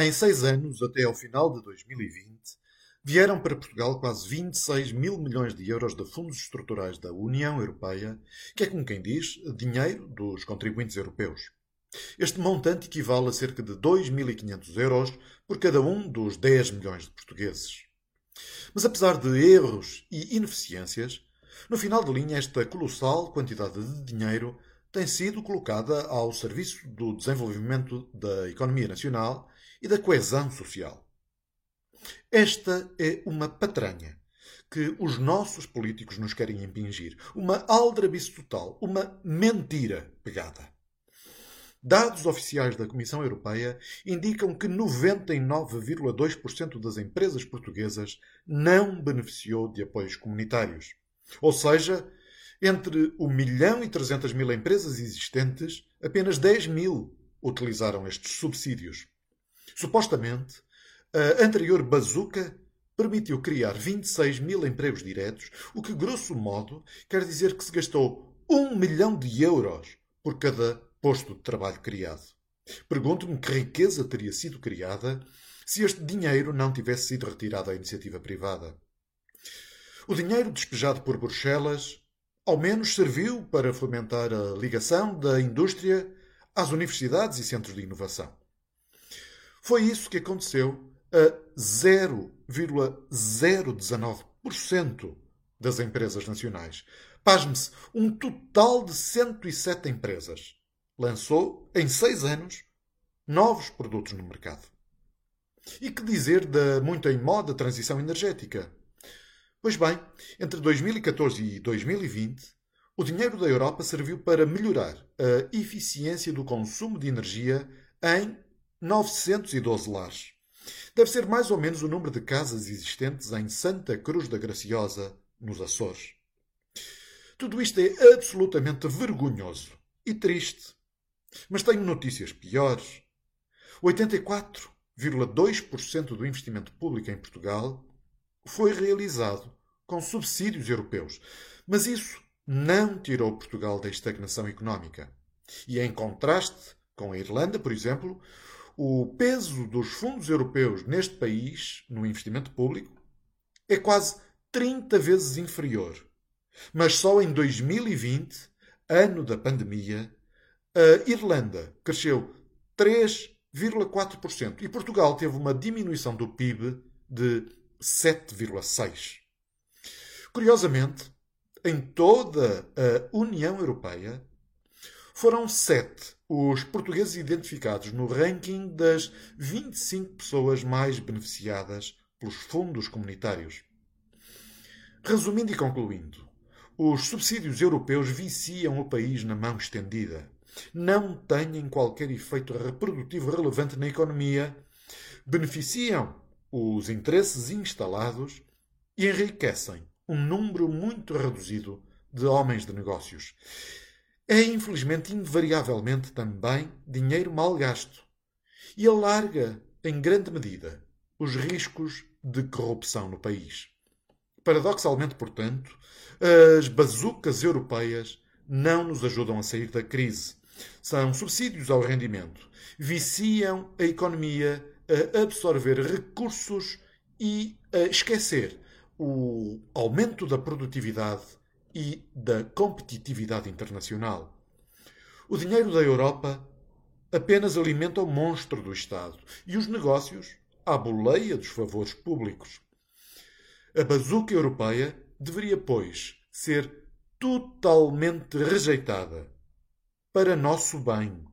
Em seis anos, até ao final de 2020, vieram para Portugal quase 26 mil milhões de euros de fundos estruturais da União Europeia, que é, como quem diz, dinheiro dos contribuintes europeus. Este montante equivale a cerca de 2.500 euros por cada um dos 10 milhões de portugueses. Mas apesar de erros e ineficiências, no final de linha esta colossal quantidade de dinheiro tem sido colocada ao serviço do desenvolvimento da economia nacional e da coesão social. Esta é uma patranha que os nossos políticos nos querem impingir. Uma aldrabice total, uma mentira pegada. Dados oficiais da Comissão Europeia indicam que 99,2% das empresas portuguesas não beneficiou de apoios comunitários. Ou seja, entre 1 milhão e 300 mil empresas existentes, apenas 10 mil utilizaram estes subsídios. Supostamente, a anterior bazuca permitiu criar 26 mil empregos diretos, o que, grosso modo, quer dizer que se gastou 1 milhão de euros por cada posto de trabalho criado. Pergunto-me que riqueza teria sido criada se este dinheiro não tivesse sido retirado à iniciativa privada. O dinheiro despejado por Bruxelas ao menos serviu para fomentar a ligação da indústria às universidades e centros de inovação. Foi isso que aconteceu a 0,019% das empresas nacionais. Pasme-se, um total de 107 empresas lançou, em seis anos, novos produtos no mercado. E que dizer da muito em moda transição energética? Pois bem, entre 2014 e 2020, o dinheiro da Europa serviu para melhorar a eficiência do consumo de energia em 912 lares. Deve ser mais ou menos o número de casas existentes em Santa Cruz da Graciosa, nos Açores. Tudo isto é absolutamente vergonhoso e triste. Mas tenho notícias piores. 84,2% do investimento público em Portugal foi realizado com subsídios europeus. Mas isso não tirou Portugal da estagnação económica. E em contraste com a Irlanda, por exemplo, o peso dos fundos europeus neste país, no investimento público, é quase 30 vezes inferior. Mas só em 2020, ano da pandemia, a Irlanda cresceu 3,4% e Portugal teve uma diminuição do PIB de 7,6%. Curiosamente, em toda a União Europeia, foram sete os portugueses identificados no ranking das 25 pessoas mais beneficiadas pelos fundos comunitários. Resumindo e concluindo, os subsídios europeus viciam o país na mão estendida. Não têm qualquer efeito reprodutivo relevante na economia, beneficiam os interesses instalados e enriquecem um número muito reduzido de homens de negócios é infelizmente invariavelmente também dinheiro mal gasto e alarga, em grande medida, os riscos de corrupção no país. Paradoxalmente, portanto, as bazucas europeias não nos ajudam a sair da crise. São subsídios ao rendimento, viciam a economia a absorver recursos e a esquecer o aumento da produtividade e da competitividade internacional. O dinheiro da Europa apenas alimenta o monstro do Estado e os negócios à boleia dos favores públicos. A bazuca europeia deveria, pois, ser totalmente rejeitada para nosso bem